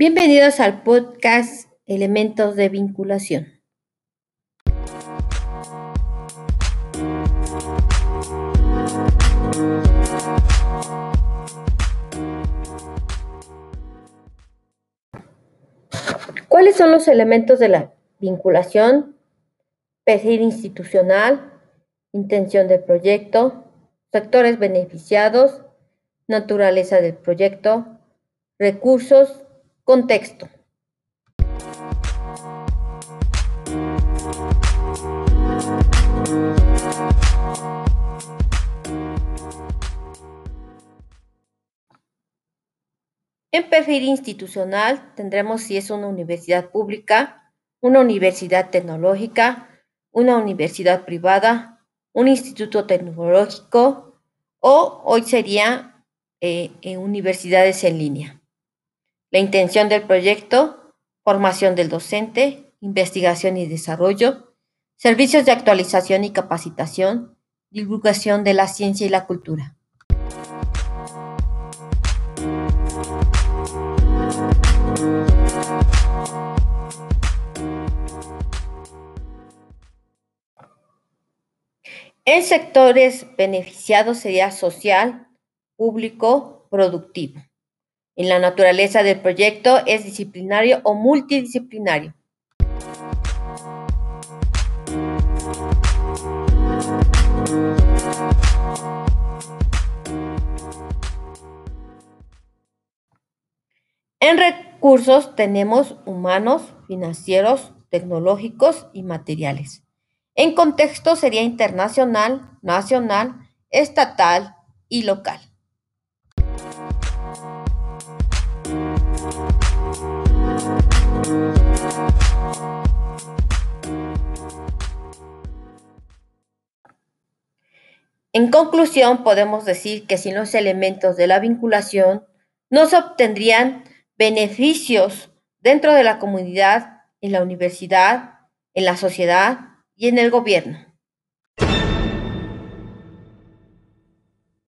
Bienvenidos al podcast Elementos de Vinculación. ¿Cuáles son los elementos de la vinculación? Perfil institucional, intención del proyecto, sectores beneficiados, naturaleza del proyecto, recursos, contexto. En perfil institucional tendremos si es una universidad pública, una universidad tecnológica, una universidad privada, un instituto tecnológico o hoy sería eh, universidades en línea. La intención del proyecto, formación del docente, investigación y desarrollo, servicios de actualización y capacitación, divulgación de la ciencia y la cultura. En sectores beneficiados sería social, público, productivo. En la naturaleza del proyecto es disciplinario o multidisciplinario. En recursos tenemos humanos, financieros, tecnológicos y materiales. En contexto sería internacional, nacional, estatal y local. En conclusión, podemos decir que sin los elementos de la vinculación no se obtendrían beneficios dentro de la comunidad, en la universidad, en la sociedad y en el gobierno.